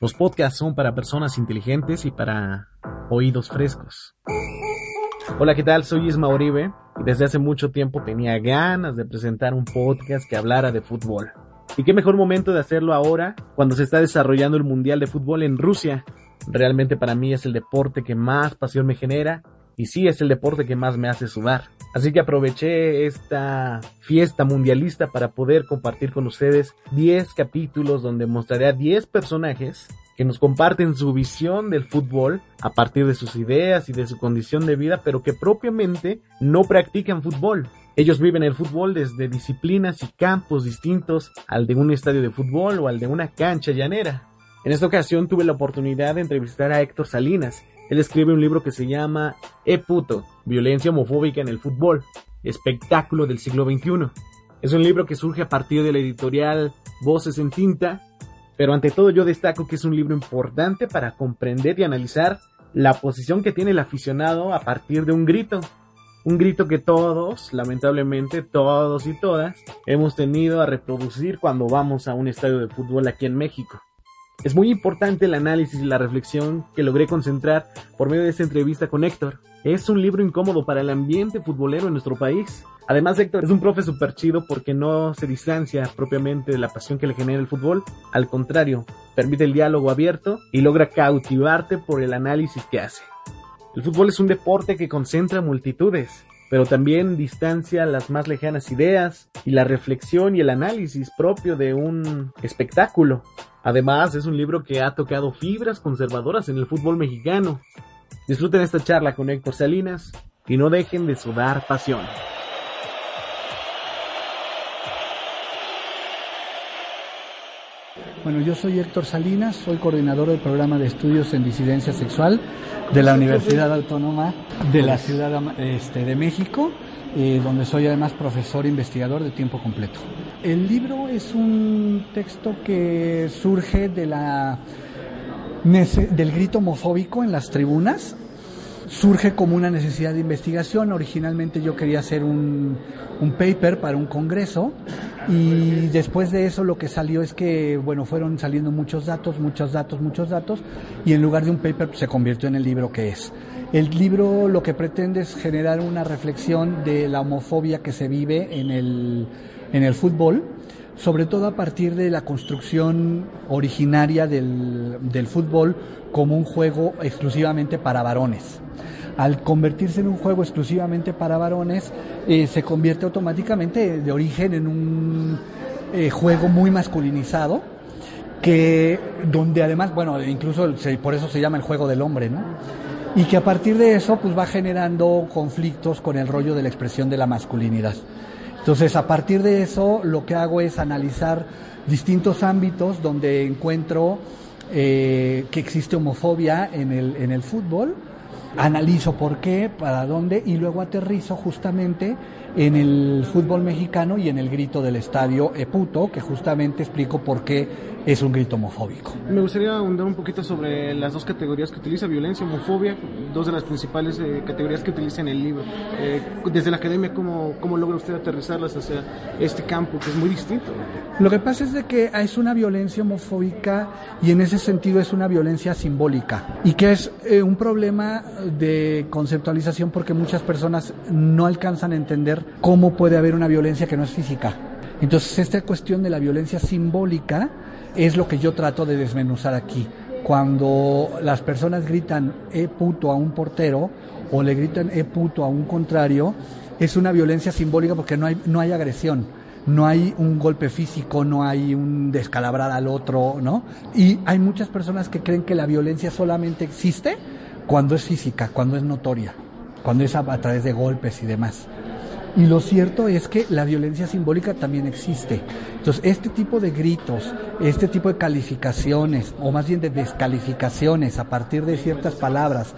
los podcasts son para personas inteligentes y para oídos frescos. Hola, ¿qué tal? Soy Isma Oribe y desde hace mucho tiempo tenía ganas de presentar un podcast que hablara de fútbol. Y qué mejor momento de hacerlo ahora cuando se está desarrollando el Mundial de Fútbol en Rusia. Realmente para mí es el deporte que más pasión me genera y sí es el deporte que más me hace sudar. Así que aproveché esta fiesta mundialista para poder compartir con ustedes 10 capítulos donde mostraré a 10 personajes que nos comparten su visión del fútbol a partir de sus ideas y de su condición de vida, pero que propiamente no practican fútbol. Ellos viven el fútbol desde disciplinas y campos distintos al de un estadio de fútbol o al de una cancha llanera. En esta ocasión tuve la oportunidad de entrevistar a Héctor Salinas, él escribe un libro que se llama E puto, violencia homofóbica en el fútbol, espectáculo del siglo XXI. Es un libro que surge a partir de la editorial Voces en Tinta, pero ante todo yo destaco que es un libro importante para comprender y analizar la posición que tiene el aficionado a partir de un grito. Un grito que todos, lamentablemente todos y todas, hemos tenido a reproducir cuando vamos a un estadio de fútbol aquí en México. Es muy importante el análisis y la reflexión que logré concentrar por medio de esta entrevista con Héctor. Es un libro incómodo para el ambiente futbolero en nuestro país. Además, Héctor es un profe súper chido porque no se distancia propiamente de la pasión que le genera el fútbol. Al contrario, permite el diálogo abierto y logra cautivarte por el análisis que hace. El fútbol es un deporte que concentra multitudes, pero también distancia las más lejanas ideas y la reflexión y el análisis propio de un espectáculo. Además, es un libro que ha tocado fibras conservadoras en el fútbol mexicano. Disfruten esta charla con Héctor Salinas y no dejen de sudar pasión. Bueno, yo soy Héctor Salinas, soy coordinador del programa de estudios en disidencia sexual de la Universidad Autónoma de la Ciudad este, de México, eh, donde soy además profesor investigador de tiempo completo. El libro es un texto que surge de la, del grito homofóbico en las tribunas. Surge como una necesidad de investigación. Originalmente yo quería hacer un, paper para un congreso y después de eso lo que salió es que, bueno, fueron saliendo muchos datos, muchos datos, muchos datos y en lugar de un paper se convirtió en el libro que es. El libro lo que pretende es generar una reflexión de la homofobia que se vive en el en el fútbol, sobre todo a partir de la construcción originaria del, del fútbol como un juego exclusivamente para varones. Al convertirse en un juego exclusivamente para varones, eh, se convierte automáticamente de origen en un eh, juego muy masculinizado, que donde además, bueno, incluso por eso se llama el juego del hombre, ¿no? Y que a partir de eso, pues va generando conflictos con el rollo de la expresión de la masculinidad. Entonces, a partir de eso, lo que hago es analizar distintos ámbitos donde encuentro eh, que existe homofobia en el, en el fútbol, analizo por qué, para dónde, y luego aterrizo justamente en el fútbol mexicano y en el grito del estadio Eputo, que justamente explico por qué es un grito homofóbico. Me gustaría ahondar un poquito sobre las dos categorías que utiliza, violencia, homofobia, dos de las principales eh, categorías que utiliza en el libro. Eh, desde la academia, ¿cómo, ¿cómo logra usted aterrizarlas hacia este campo que es muy distinto? Lo que pasa es de que es una violencia homofóbica y en ese sentido es una violencia simbólica y que es eh, un problema de conceptualización porque muchas personas no alcanzan a entender cómo puede haber una violencia que no es física. Entonces, esta cuestión de la violencia simbólica es lo que yo trato de desmenuzar aquí. Cuando las personas gritan e puto a un portero o le gritan e puto a un contrario, es una violencia simbólica porque no hay, no hay agresión, no hay un golpe físico, no hay un descalabrar al otro, ¿no? Y hay muchas personas que creen que la violencia solamente existe cuando es física, cuando es notoria, cuando es a, a través de golpes y demás. Y lo cierto es que la violencia simbólica también existe. Entonces, este tipo de gritos, este tipo de calificaciones, o más bien de descalificaciones a partir de ciertas palabras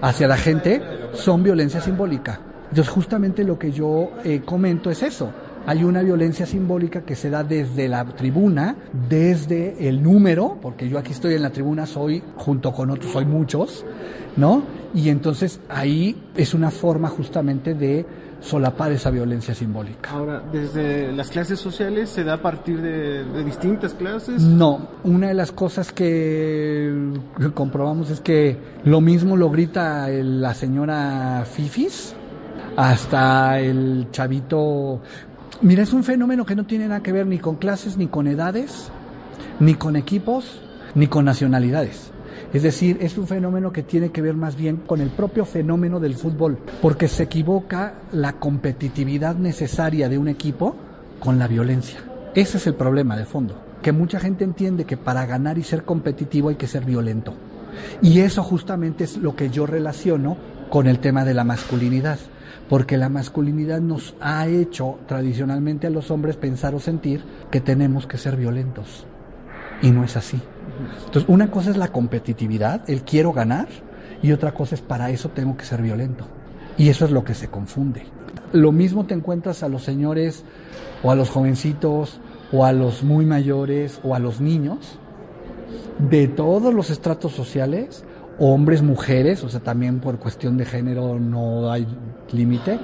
hacia la gente, son violencia simbólica. Entonces, justamente lo que yo eh, comento es eso. Hay una violencia simbólica que se da desde la tribuna, desde el número, porque yo aquí estoy en la tribuna, soy, junto con otros, soy muchos, ¿no? Y entonces ahí es una forma justamente de solapar esa violencia simbólica. Ahora, desde las clases sociales se da a partir de, de, distintas clases. No, una de las cosas que comprobamos es que lo mismo lo grita el, la señora Fifis hasta el chavito. Mira, es un fenómeno que no tiene nada que ver ni con clases, ni con edades, ni con equipos, ni con nacionalidades. Es decir, es un fenómeno que tiene que ver más bien con el propio fenómeno del fútbol, porque se equivoca la competitividad necesaria de un equipo con la violencia. Ese es el problema de fondo, que mucha gente entiende que para ganar y ser competitivo hay que ser violento. Y eso justamente es lo que yo relaciono con el tema de la masculinidad, porque la masculinidad nos ha hecho tradicionalmente a los hombres pensar o sentir que tenemos que ser violentos. Y no es así. Entonces, una cosa es la competitividad, el quiero ganar, y otra cosa es para eso tengo que ser violento. Y eso es lo que se confunde. Lo mismo te encuentras a los señores o a los jovencitos o a los muy mayores o a los niños de todos los estratos sociales, hombres, mujeres, o sea, también por cuestión de género no hay límite,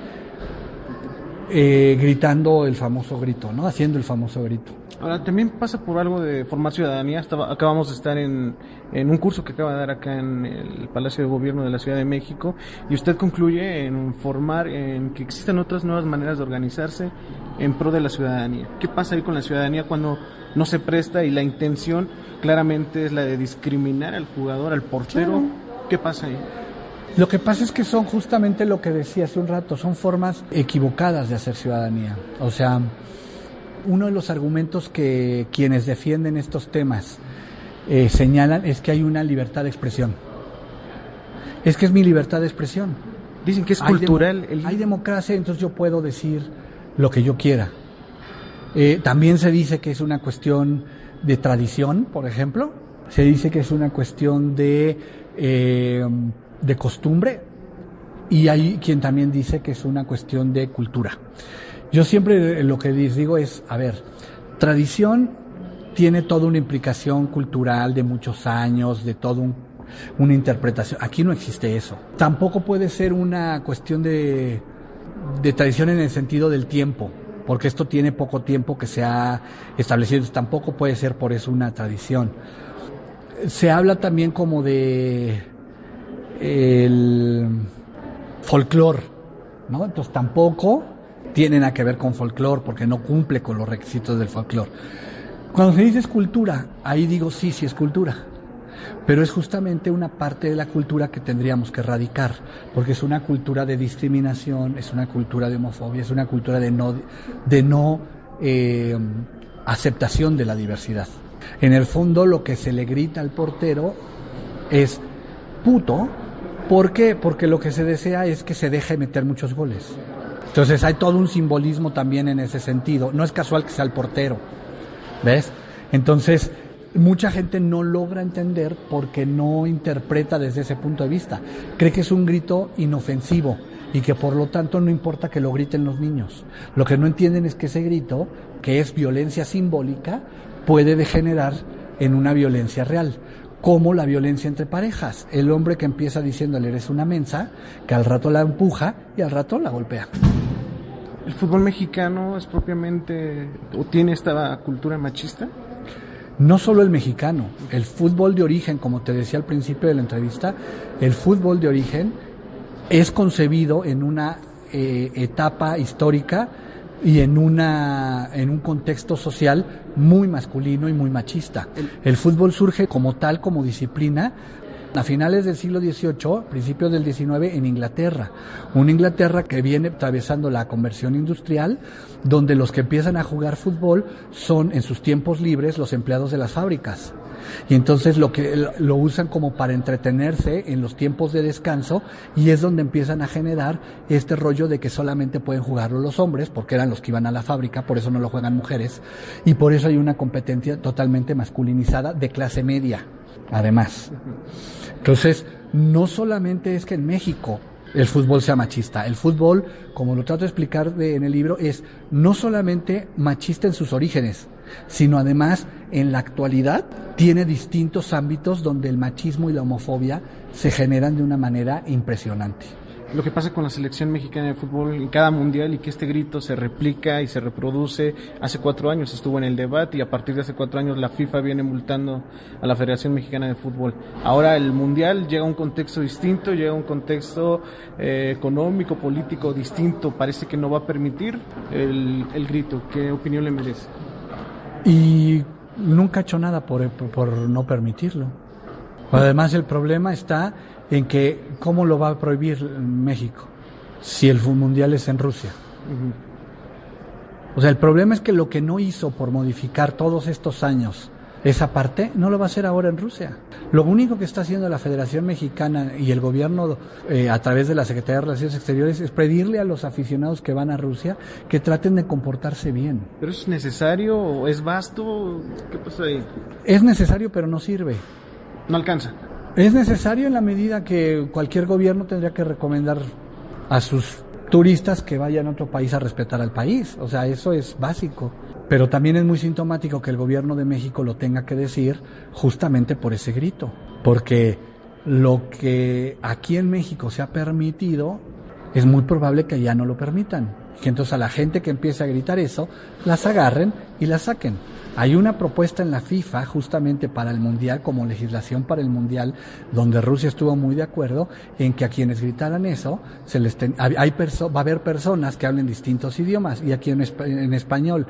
eh, gritando el famoso grito, ¿no? Haciendo el famoso grito. Ahora, también pasa por algo de formar ciudadanía. Estaba, acabamos de estar en, en, un curso que acaba de dar acá en el Palacio de Gobierno de la Ciudad de México y usted concluye en formar, en que existen otras nuevas maneras de organizarse en pro de la ciudadanía. ¿Qué pasa ahí con la ciudadanía cuando no se presta y la intención claramente es la de discriminar al jugador, al portero? ¿Qué pasa ahí? Lo que pasa es que son justamente lo que decía hace un rato, son formas equivocadas de hacer ciudadanía. O sea, uno de los argumentos que quienes defienden estos temas eh, señalan es que hay una libertad de expresión. Es que es mi libertad de expresión. Dicen que es cultural. Hay, hay democracia, entonces yo puedo decir lo que yo quiera. Eh, también se dice que es una cuestión de tradición, por ejemplo. Se dice que es una cuestión de, eh, de costumbre. Y hay quien también dice que es una cuestión de cultura. Yo siempre lo que les digo es, a ver, tradición tiene toda una implicación cultural de muchos años, de todo un, una interpretación. Aquí no existe eso. Tampoco puede ser una cuestión de, de tradición en el sentido del tiempo, porque esto tiene poco tiempo que se ha establecido. Tampoco puede ser por eso una tradición. Se habla también como de el folclore, ¿no? Entonces tampoco tienen a que ver con folclore porque no cumple con los requisitos del folclore. Cuando se dice escultura, ahí digo sí, sí es cultura, pero es justamente una parte de la cultura que tendríamos que erradicar, porque es una cultura de discriminación, es una cultura de homofobia, es una cultura de no, de no eh, aceptación de la diversidad. En el fondo lo que se le grita al portero es puto, ¿por qué? Porque lo que se desea es que se deje meter muchos goles. Entonces hay todo un simbolismo también en ese sentido. No es casual que sea el portero. ¿Ves? Entonces, mucha gente no logra entender porque no interpreta desde ese punto de vista. Cree que es un grito inofensivo y que por lo tanto no importa que lo griten los niños. Lo que no entienden es que ese grito, que es violencia simbólica, puede degenerar en una violencia real como la violencia entre parejas. El hombre que empieza diciéndole eres una mensa, que al rato la empuja y al rato la golpea. ¿El fútbol mexicano es propiamente o tiene esta cultura machista? No solo el mexicano, el fútbol de origen, como te decía al principio de la entrevista, el fútbol de origen es concebido en una eh, etapa histórica y en una en un contexto social muy masculino y muy machista. El fútbol surge como tal como disciplina a finales del siglo XVIII, principios del XIX en Inglaterra. Una Inglaterra que viene atravesando la conversión industrial, donde los que empiezan a jugar fútbol son en sus tiempos libres los empleados de las fábricas. Y entonces lo que lo usan como para entretenerse en los tiempos de descanso y es donde empiezan a generar este rollo de que solamente pueden jugarlo los hombres, porque eran los que iban a la fábrica, por eso no lo juegan mujeres, y por eso hay una competencia totalmente masculinizada de clase media, además. Entonces, no solamente es que en México el fútbol sea machista. El fútbol, como lo trato de explicar en el libro, es no solamente machista en sus orígenes, sino además en la actualidad tiene distintos ámbitos donde el machismo y la homofobia se generan de una manera impresionante lo que pasa con la selección mexicana de fútbol en cada mundial y que este grito se replica y se reproduce. Hace cuatro años estuvo en el debate y a partir de hace cuatro años la FIFA viene multando a la Federación Mexicana de Fútbol. Ahora el mundial llega a un contexto distinto, llega a un contexto eh, económico, político distinto. Parece que no va a permitir el, grito. ¿Qué opinión le merece? Y nunca ha hecho nada por, por no permitirlo. Además el problema está en que cómo lo va a prohibir México si el mundial es en Rusia. O sea, el problema es que lo que no hizo por modificar todos estos años esa parte, no lo va a hacer ahora en Rusia. Lo único que está haciendo la Federación Mexicana y el gobierno eh, a través de la Secretaría de Relaciones Exteriores es pedirle a los aficionados que van a Rusia que traten de comportarse bien. ¿Pero es necesario o es vasto? ¿Qué pasa ahí? Es necesario, pero no sirve. No alcanza. Es necesario en la medida que cualquier gobierno tendría que recomendar a sus turistas que vayan a otro país a respetar al país. O sea, eso es básico. Pero también es muy sintomático que el gobierno de México lo tenga que decir justamente por ese grito. Porque lo que aquí en México se ha permitido es muy probable que ya no lo permitan. Que entonces a la gente que empiece a gritar eso, las agarren y las saquen. Hay una propuesta en la FIFA justamente para el Mundial, como legislación para el Mundial, donde Rusia estuvo muy de acuerdo en que a quienes gritaran eso, se les hay va a haber personas que hablen distintos idiomas y aquí en, en español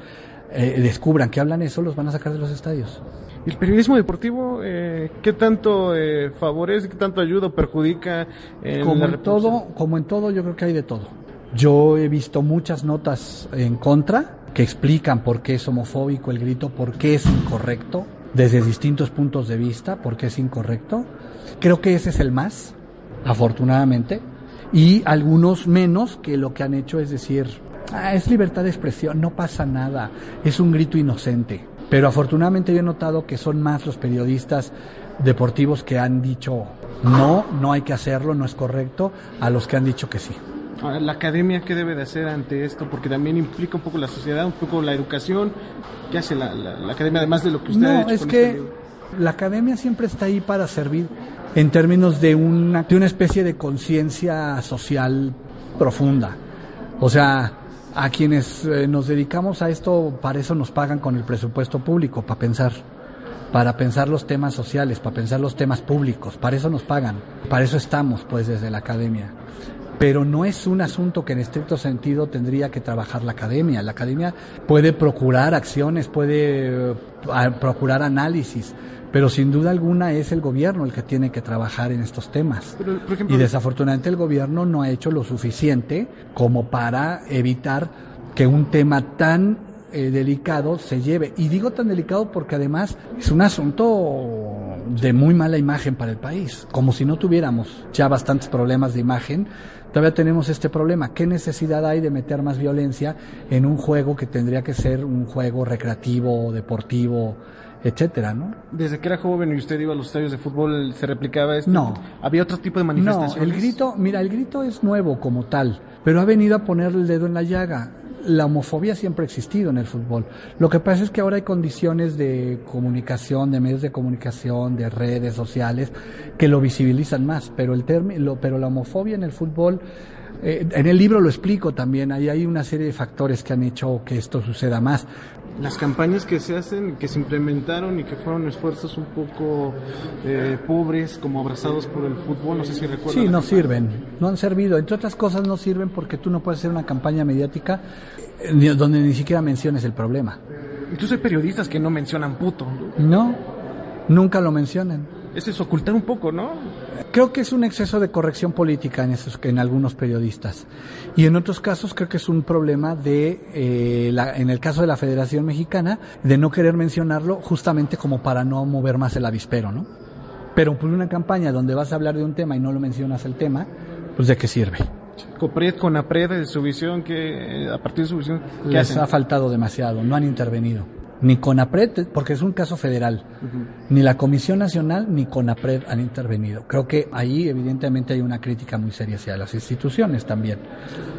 eh, descubran que hablan eso, los van a sacar de los estadios. ¿Y el periodismo deportivo eh, qué tanto eh, favorece, qué tanto ayuda o perjudica? En como en todo, como en todo, yo creo que hay de todo. Yo he visto muchas notas en contra que explican por qué es homofóbico el grito, por qué es incorrecto, desde distintos puntos de vista, por qué es incorrecto. Creo que ese es el más, afortunadamente, y algunos menos que lo que han hecho es decir, ah, es libertad de expresión, no pasa nada, es un grito inocente. Pero afortunadamente yo he notado que son más los periodistas deportivos que han dicho no, no hay que hacerlo, no es correcto, a los que han dicho que sí. La academia, ¿qué debe de hacer ante esto? Porque también implica un poco la sociedad, un poco la educación. ¿Qué hace la, academia además de lo que usted no, ha hecho? es que este la academia siempre está ahí para servir en términos de una, de una especie de conciencia social profunda. O sea, a quienes eh, nos dedicamos a esto, para eso nos pagan con el presupuesto público, para pensar para pensar los temas sociales, para pensar los temas públicos, para eso nos pagan, para eso estamos pues desde la academia. Pero no es un asunto que en estricto sentido tendría que trabajar la academia. La academia puede procurar acciones, puede eh, procurar análisis, pero sin duda alguna es el gobierno el que tiene que trabajar en estos temas. y desafortunadamente el gobierno no ha hecho lo suficiente como para evitar que un tema tan eh, delicado se lleve. Y digo tan delicado porque además es un asunto de muy mala imagen para el país. Como si no tuviéramos ya bastantes problemas de imagen, todavía tenemos este problema. ¿Qué necesidad hay de meter más violencia en un juego que tendría que ser un juego recreativo, deportivo? etcétera, ¿no? Desde que era joven y usted iba a los estadios de fútbol, ¿se replicaba esto? No. ¿Había otro tipo de manifestaciones? No, el grito, mira, el grito es nuevo como tal, pero ha venido a poner el dedo en la llaga la homofobia siempre ha existido en el fútbol. Lo que pasa es que ahora hay condiciones de comunicación, de medios de comunicación, de redes sociales que lo visibilizan más, pero el término, pero la homofobia en el fútbol eh, en el libro lo explico también, ahí hay una serie de factores que han hecho que esto suceda más. Las campañas que se hacen, que se implementaron y que fueron esfuerzos un poco eh, pobres, como abrazados por el fútbol, no sé si recuerdan. Sí, no sirven, no han servido. Entre otras cosas no sirven porque tú no puedes hacer una campaña mediática eh, donde ni siquiera menciones el problema. Incluso hay periodistas que no mencionan puto. No, nunca lo mencionan. Eso es ocultar un poco, ¿no? Creo que es un exceso de corrección política en, esos, en algunos periodistas. Y en otros casos creo que es un problema de, eh, la, en el caso de la Federación Mexicana, de no querer mencionarlo justamente como para no mover más el avispero, ¿no? Pero por una campaña donde vas a hablar de un tema y no lo mencionas el tema, pues de qué sirve. Copred con APRED, su visión, que a partir de su visión, ¿qué Les hacen? ha faltado demasiado, no han intervenido. Ni CONAPRED, porque es un caso federal, ni la Comisión Nacional ni CONAPRED han intervenido. Creo que ahí evidentemente hay una crítica muy seria hacia las instituciones también.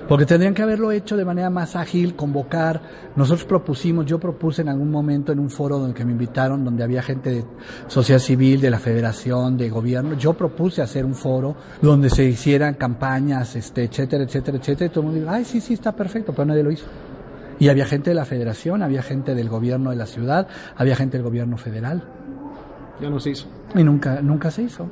Porque tendrían que haberlo hecho de manera más ágil, convocar. Nosotros propusimos, yo propuse en algún momento en un foro donde que me invitaron, donde había gente de sociedad civil, de la federación, de gobierno, yo propuse hacer un foro donde se hicieran campañas, este, etcétera, etcétera, etcétera, y todo el mundo dijo, ay, sí, sí, está perfecto, pero nadie lo hizo. Y había gente de la federación, había gente del gobierno de la ciudad, había gente del gobierno federal. Ya no se hizo. Y nunca, nunca se hizo.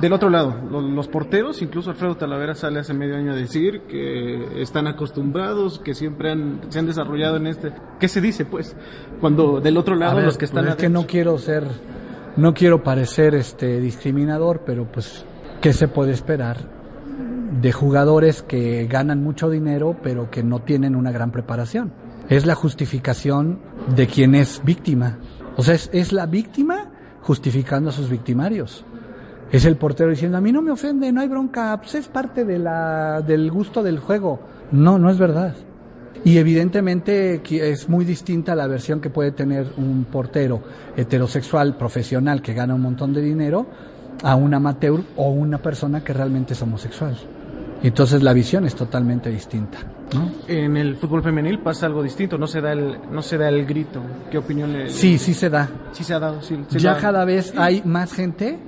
Del otro lado, lo- los, porteros, incluso Alfredo Talavera sale hace medio año a decir que están acostumbrados, que siempre han, se han desarrollado en este. ¿Qué se dice, pues? Cuando del otro lado ver, los que están pues es que no quiero ser, no quiero parecer este discriminador, pero pues, ¿qué se puede esperar de jugadores que ganan mucho dinero pero que no tienen una gran preparación? Es la justificación de quien es víctima. O sea, es, es la víctima justificando a sus victimarios. Es el portero diciendo, a mí no me ofende, no hay bronca, pues es parte de la, del gusto del juego. No, no es verdad. Y evidentemente es muy distinta la versión que puede tener un portero heterosexual profesional que gana un montón de dinero a un amateur o una persona que realmente es homosexual. Entonces la visión es totalmente distinta. ¿no? En el fútbol femenil pasa algo distinto, no se da el, no se da el grito. ¿Qué opinión le.? Sí, sí se da. Sí se ha dado, sí. se Ya da. cada vez hay más gente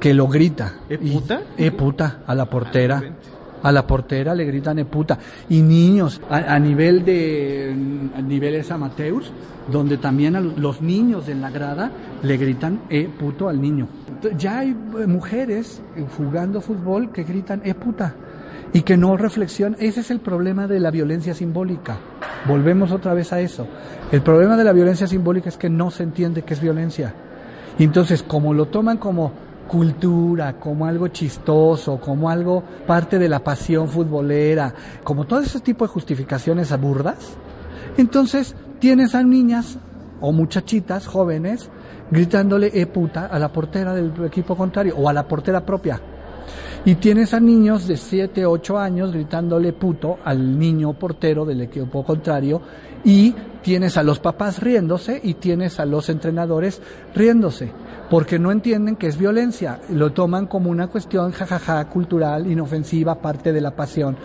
que lo grita. ¿E Y- puta? E puta a la portera. Ah. A la portera le gritan e puta. Y niños, a, a nivel de a niveles amateurs, donde también a los niños en la grada le gritan e puto al niño. Ya hay eh, mujeres jugando fútbol que gritan e puta y que no reflexionan. Ese es el problema de la violencia simbólica. Volvemos otra vez a eso. El problema de la violencia simbólica es que no se entiende qué es violencia. Y entonces, como lo toman como cultura, como algo chistoso, como algo parte de la pasión futbolera, como todo ese tipo de justificaciones aburdas, entonces tienes a niñas o muchachitas jóvenes gritándole e puta a la portera del equipo contrario o a la portera propia. Y tienes a niños de 7, 8 años gritándole puto al niño portero del equipo contrario y tienes a los papás riéndose y tienes a los entrenadores riéndose, porque no entienden que es violencia, lo toman como una cuestión jajaja cultural, inofensiva, parte de la pasión.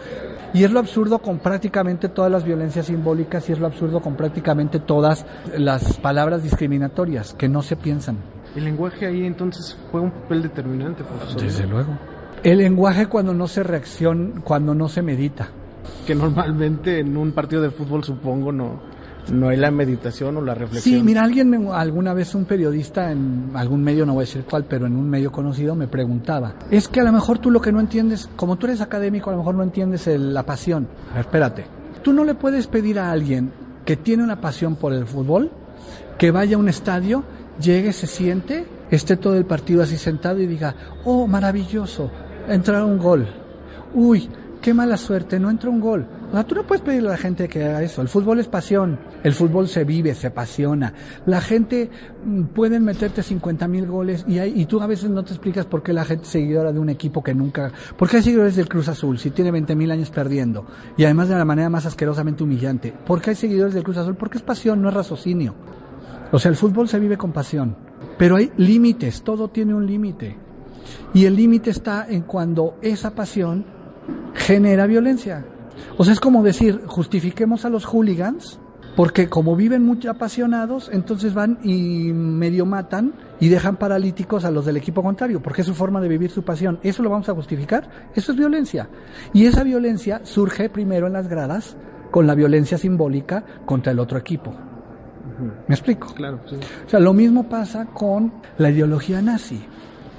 Y es lo absurdo con prácticamente todas las violencias simbólicas y es lo absurdo con prácticamente todas las palabras discriminatorias que no se piensan. El lenguaje ahí entonces fue un papel determinante, profesor. luego. El lenguaje cuando no se reacciona, cuando no se medita. Que normalmente en un partido de fútbol, supongo, no, no hay la meditación o la reflexión. Sí, mira, alguien me- alguna vez un periodista en algún medio, no voy a decir cuál, pero en un medio conocido me preguntaba, es que a lo mejor tú lo que no entiendes, como tú eres académico, a lo mejor no entiendes el- la pasión. A ver, espérate. Tú no le puedes pedir a alguien que tiene una pasión por el fútbol que vaya a un estadio, llegue, se siente, esté todo el partido así sentado y diga, oh, maravilloso, entrar un gol. Uy, qué mala suerte, no entra un gol. O tú no puedes pedirle a la gente que haga eso. El fútbol es pasión. El fútbol se vive, se apasiona. La gente mm, pueden meterte 50 mil goles y, hay, y tú a veces no te explicas por qué la gente es seguidora de un equipo que nunca... ¿Por qué hay seguidores del Cruz Azul si tiene 20 mil años perdiendo? Y además de la manera más asquerosamente humillante. ¿Por qué hay seguidores del Cruz Azul? Porque es pasión, no es raciocinio. O sea, el fútbol se vive con pasión. Pero hay límites, todo tiene un límite. Y el límite está en cuando esa pasión genera violencia. O sea, es como decir, justifiquemos a los hooligans, porque como viven muy apasionados, entonces van y medio matan y dejan paralíticos a los del equipo contrario, porque es su forma de vivir su pasión. ¿Eso lo vamos a justificar? Eso es violencia. Y esa violencia surge primero en las gradas con la violencia simbólica contra el otro equipo. ¿Me explico? Claro, sí. O sea, lo mismo pasa con la ideología nazi.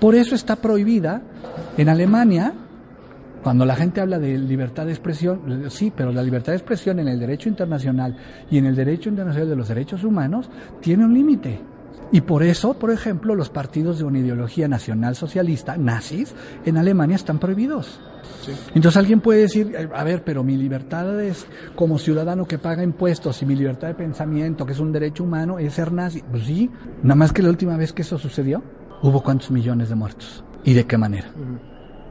Por eso está prohibida en Alemania, cuando la gente habla de libertad de expresión, sí, pero la libertad de expresión en el derecho internacional y en el derecho internacional de los derechos humanos tiene un límite. Y por eso, por ejemplo, los partidos de una ideología nacional socialista, nazis, en Alemania están prohibidos. Entonces alguien puede decir, eh, a ver, pero mi libertad es como ciudadano que paga impuestos y mi libertad de pensamiento, que es un derecho humano, es ser nazi. Pues sí, nada más que la última vez que eso sucedió, hubo cuántos millones de muertos. ¿Y de qué manera?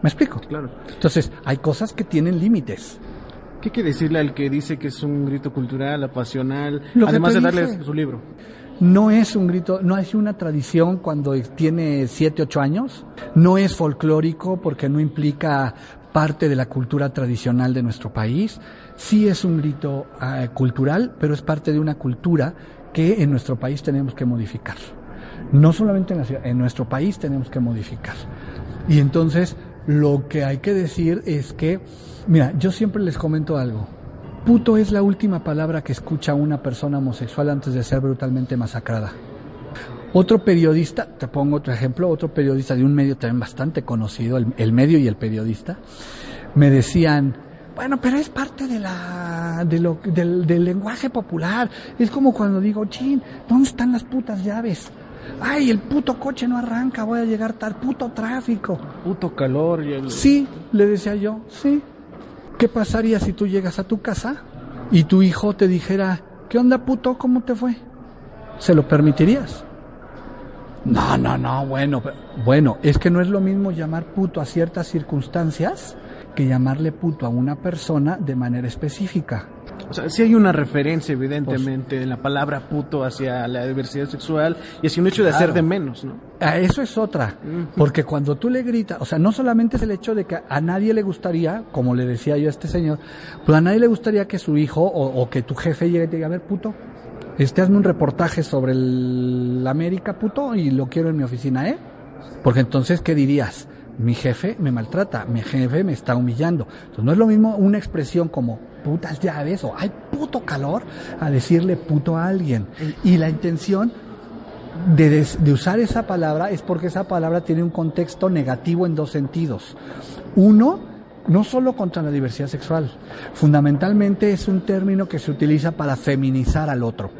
¿Me explico? Claro. Entonces, hay cosas que tienen límites. ¿Qué quiere decirle al que dice que es un grito cultural, apasional, Lo además de darle su libro? No es un grito, no es una tradición cuando tiene 7, 8 años. No es folclórico porque no implica parte de la cultura tradicional de nuestro país. Sí es un grito ah, cultural, pero es parte de una cultura que en nuestro país tenemos que modificar. No solamente en, la ciudad, en nuestro país tenemos que modificar. Y entonces lo que hay que decir es que, mira, yo siempre les comento algo. Puto es la última palabra que escucha una persona homosexual antes de ser brutalmente masacrada. Otro periodista, te pongo otro ejemplo, otro periodista de un medio también bastante conocido, el, medio y el periodista, me decían, bueno, pero es parte de la, de lo, del, del lenguaje popular. Es como cuando digo, chin, ¿dónde están las putas llaves? Ay, el puto coche no arranca, voy a llegar tal puto tráfico. Puto calor y el... Sí, le decía yo, sí. ¿Qué pasaría si tú llegas a tu casa y tu hijo te dijera, ¿qué onda puto? ¿Cómo te fue? ¿Se lo permitirías? No, no, no, bueno, pero- bueno, es que no es lo mismo llamar puto a ciertas circunstancias que llamarle puto a una persona de manera específica. O sea, sí hay una referencia, evidentemente, en la palabra puto hacia la diversidad sexual y hacia un hecho de Claro. hacer de menos, ¿no? A eso es otra, porque cuando tú le gritas, o sea, no solamente es el hecho de que a nadie le gustaría, como le decía yo a este señor, pues a nadie le gustaría que su hijo o, o que tu jefe llegue y te diga, a ver, puto, este, hazme un reportaje sobre el América, puto, y lo quiero en mi oficina, ¿eh? Porque entonces, ¿qué dirías? Mi jefe me maltrata, mi jefe me está humillando. Entonces, no es lo mismo una expresión como putas llaves o hay puto calor a decirle puto a alguien. Y la intención de, de usar esa palabra es porque esa palabra tiene un contexto negativo en dos sentidos. Uno, no solo contra la diversidad sexual, fundamentalmente es un término que se utiliza para feminizar al otro.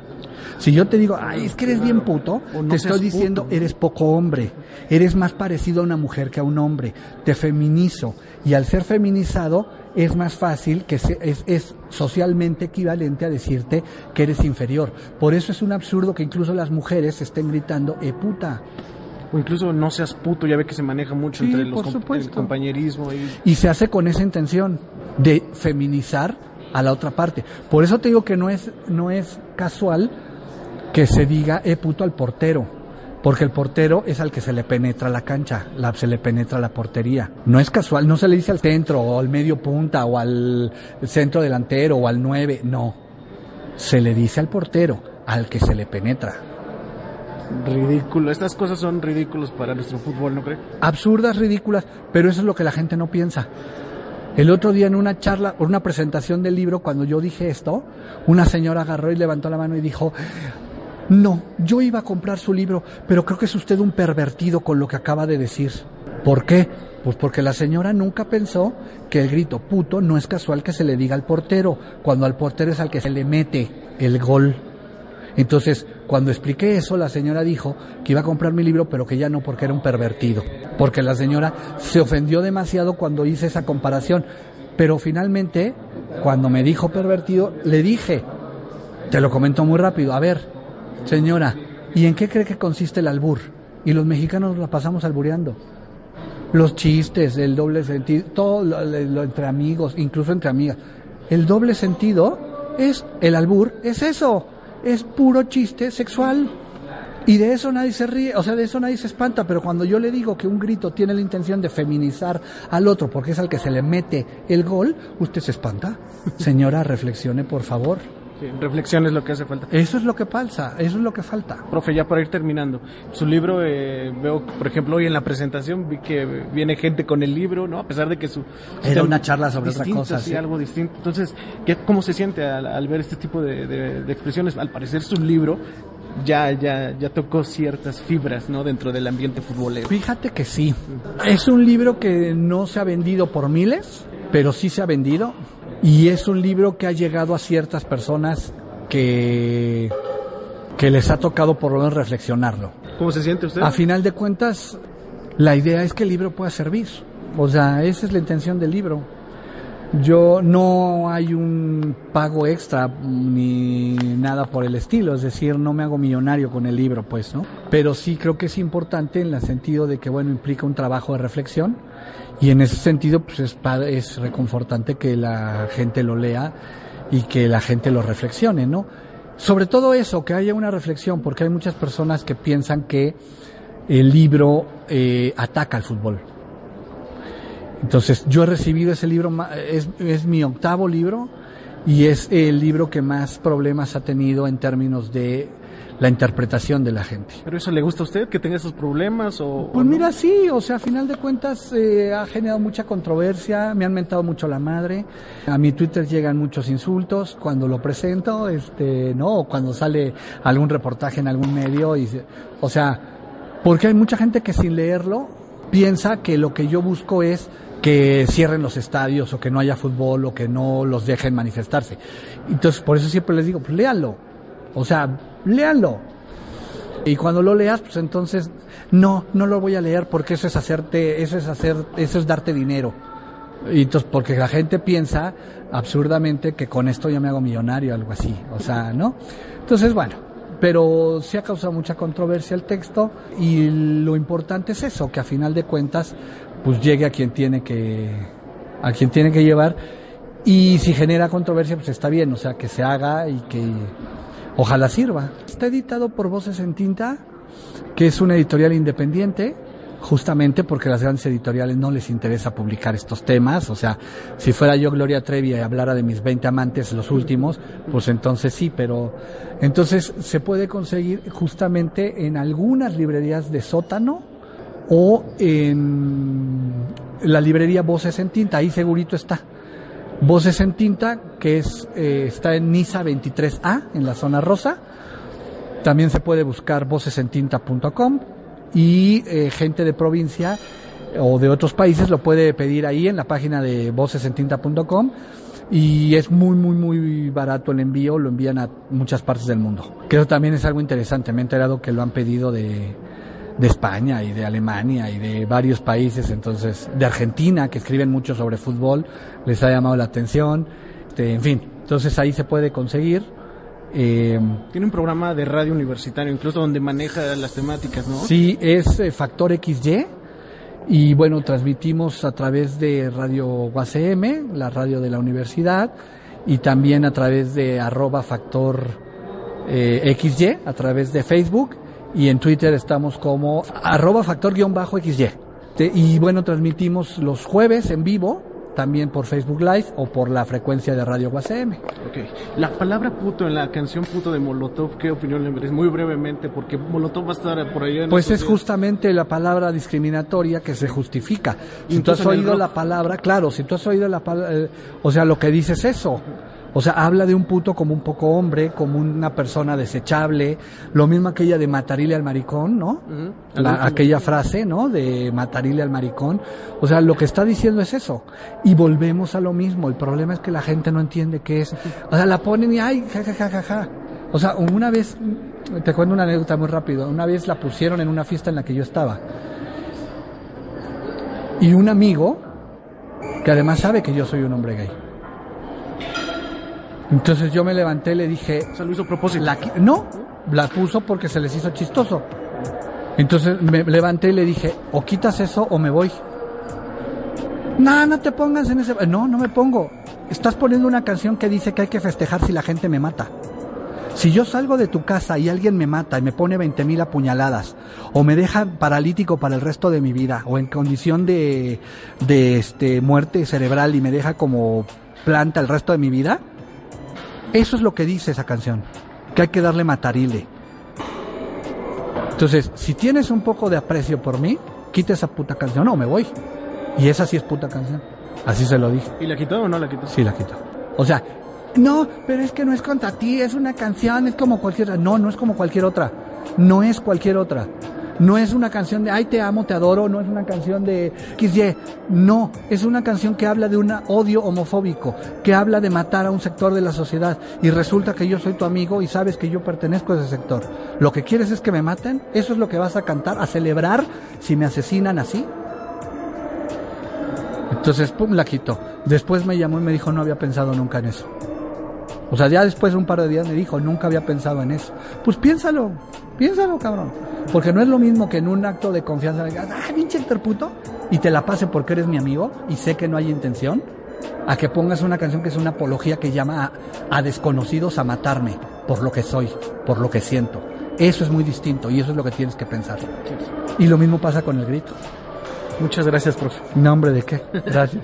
Si yo te digo, ay, es que eres bien puto, no te estoy diciendo, puto. eres poco hombre, eres más parecido a una mujer que a un hombre, te feminizo. Y al ser feminizado, es más fácil que se- es, es socialmente equivalente a decirte que eres inferior. Por eso es un absurdo que incluso las mujeres estén gritando, eh puta. O incluso no seas puto, ya ve que se maneja mucho Sí, entre los com- el compañerismo y... Y se hace con esa intención de feminizar a la otra parte. Por eso te digo que no es, no es casual que se diga, eh puto al portero. Porque el portero es al que se le penetra la cancha, la, se le penetra la portería. No es casual, no se le dice al centro o al medio punta o al centro delantero o al nueve, no. Se le dice al portero, al que se le penetra. Ridículo. Estas cosas son ridículos para nuestro fútbol, ¿no cree? absurdas, ridículas, pero eso es lo que la gente no piensa. El otro día en una charla, o una presentación del libro, cuando yo dije esto, una señora agarró y levantó la mano y dijo, no, yo iba a comprar su libro, pero creo que es usted un pervertido con lo que acaba de decir. ¿Por qué? Pues porque la señora nunca pensó que el grito puto no es casual que se le diga al portero, cuando al portero es al que se le mete el gol. Entonces, cuando expliqué eso, la señora dijo que iba a comprar mi libro, pero que ya no porque era un pervertido. Porque la señora se ofendió demasiado cuando hice esa comparación. Pero finalmente, cuando me dijo pervertido, le dije, te lo comento muy rápido, a ver, señora, ¿y en qué cree que consiste el albur? Y los mexicanos la pasamos albureando. Los chistes, el doble sentido, todo lo, lo- entre amigos, incluso entre amigas. El doble sentido es, el albur, es eso, es puro chiste sexual. Y de eso nadie se ríe, o sea, de eso nadie se espanta, pero cuando yo le digo que un grito tiene la intención de feminizar al otro porque es al que se le mete el gol, usted se espanta. Señora, reflexione, por favor. Reflexión es lo que hace falta. Eso es lo que falta, eso es lo que falta. Profe, ya para ir terminando, su libro, eh, veo, por ejemplo, hoy en la presentación vi que viene gente con el libro, ¿no? A pesar de que su... Era una charla sobre otra cosa, Sí, sí. algo distinto. Entonces, ¿qué, ¿cómo se siente al, al ver este tipo de, de- de expresiones? Al parecer su libro ya, ya, ya tocó ciertas fibras, ¿no? Dentro del ambiente futbolero. Fíjate que sí. Es un libro que no se ha vendido por miles, pero sí se ha vendido. Y es un libro que ha llegado a ciertas personas que, que les ha tocado por lo menos reflexionarlo. ¿Cómo se siente usted? A final de cuentas, la idea es que el libro pueda servir. O sea, esa es la intención del libro. Yo no hay un pago extra ni nada por el estilo, es decir, no me hago millonario con el libro, pues, ¿no? Pero sí creo que es importante en el sentido de que, bueno, implica un trabajo de reflexión y en ese sentido, pues es, es reconfortante que la gente lo lea y que la gente lo reflexione, ¿no? Sobre todo eso, que haya una reflexión, porque hay muchas personas que piensan que el libro eh, ataca al fútbol. Entonces, yo he recibido ese libro, es, es mi octavo libro y es el libro que más problemas ha tenido en términos de la interpretación de la gente. ¿Pero eso le gusta a usted, que tenga esos problemas? O, pues mira, sí, o sea, a final de cuentas eh, ha generado mucha controversia, me han mentado mucho la madre, a mi Twitter llegan muchos insultos cuando lo presento, este, no, o cuando sale algún reportaje en algún medio, y, o sea, porque hay mucha gente que sin leerlo piensa que lo que yo busco es que cierren los estadios o que no haya fútbol o que no los dejen manifestarse. Entonces, por eso siempre les digo, pues léanlo. O sea, léanlo. Y cuando lo leas, pues entonces, no, no lo voy a leer porque eso es hacerte, eso es hacer, eso es darte dinero. Y entonces, porque la gente piensa absurdamente que con esto ya me hago millonario, algo así. O sea, ¿no? Entonces, bueno, pero sí ha causado mucha controversia el texto y lo importante es eso, que a final de cuentas, pues llegue a quien tiene que, a quien tiene que llevar. Y si genera controversia, pues está bien, o sea, que se haga y que ojalá sirva. Está editado por Voces en Tinta, que es una editorial independiente, justamente porque a las grandes editoriales no les interesa publicar estos temas. O sea, si fuera yo Gloria Trevi y hablara de mis 20 amantes, los últimos, pues entonces sí, pero entonces se puede conseguir justamente en algunas librerías de sótano o en la librería Voces en Tinta, ahí segurito está. Voces en Tinta, que es, eh, está en Nisa 23A, en la zona rosa. También se puede buscar vocesentinta.com y eh, gente de provincia o de otros países lo puede pedir ahí en la página de vocesentinta.com y es muy, muy, muy barato el envío, lo envían a muchas partes del mundo. Creo también es algo interesante, me he enterado que lo han pedido de, de España y de Alemania y de varios países, entonces de Argentina, que escriben mucho sobre fútbol, les ha llamado la atención, este, en fin, entonces ahí se puede conseguir. Eh, Tiene un programa de radio universitario, incluso donde maneja las temáticas, ¿no? Sí, es eh, Factor XY. Y bueno, transmitimos a través de Radio UACM, la radio de la universidad, y también a través de arroba factor eh, XY, a través de Facebook y en Twitter estamos como arroba factor-xy. Y bueno, transmitimos los jueves en vivo, también por Facebook Live o por la frecuencia de Radio UACM. Ok. La palabra puto en la canción puto de Molotov, ¿qué opinión le merece? Muy brevemente, porque Molotov va a estar por ahí. pues es justamente la palabra discriminatoria que se justifica. Si tú has oído la palabra, claro, si tú has oído la palabra, eh, o sea, lo que dices es eso. O sea, habla de un puto como un poco hombre, como una persona desechable, lo mismo aquella de matarile al maricón, ¿no? aquella frase, ¿no? De matarile al maricón. O sea, lo que está diciendo es eso. Y volvemos a lo mismo. El problema es que la gente no entiende qué es. O sea, la ponen y ay, ja, ja, ja, ja, ja. O sea, una vez, te cuento una anécdota muy rápido. Una vez la pusieron en una fiesta en la que yo estaba. Y un amigo, que además sabe que yo soy un hombre gay entonces yo me levanté y le dije... ¿Se lo hizo a propósito? no, la puso porque se les hizo chistoso. Entonces me levanté y le dije, o quitas eso o me voy. No, no te pongas en ese... No, no me pongo. Estás poniendo una canción que dice que hay que festejar si la gente me mata. Si yo salgo de tu casa y alguien me mata y me pone 20 mil apuñaladas, o me deja paralítico para el resto de mi vida, o en condición de, de este, muerte cerebral y me deja como planta el resto de mi vida, eso es lo que dice esa canción, que hay que darle matarile. Entonces, si tienes un poco de aprecio por mí, quita esa puta canción o me voy. Y esa sí es puta canción. Así se lo dije. ¿Y la quitó o no la quitó? Sí, la quitó. O sea, no, pero es que no es contra ti, es una canción, es como cualquier otra. No, no es como cualquier otra. No es cualquier otra. No es una canción de ay te amo, te adoro, no es una canción de. No, es una canción que habla de un odio homofóbico, que habla de matar a un sector de la sociedad y resulta que yo soy tu amigo y sabes que yo pertenezco a ese sector. Lo que quieres es que me maten, eso es lo que vas a cantar, a celebrar si me asesinan así. Entonces, pum, la quitó. Después me llamó y me dijo, no había pensado nunca en eso. O sea, ya después de un par de días me dijo, nunca había pensado en eso. Pues piénsalo, piénsalo, cabrón. Porque no es lo mismo que en un acto de confianza digas, ah, pinche puto, y te la pase porque eres mi amigo y sé que no hay intención, a que pongas una canción que es una apología que llama a, a desconocidos a matarme por lo que soy, por lo que siento. Eso es muy distinto y eso es lo que tienes que pensar. Y lo mismo pasa con el grito. Muchas gracias, profe. ¿Nombre de qué? Gracias.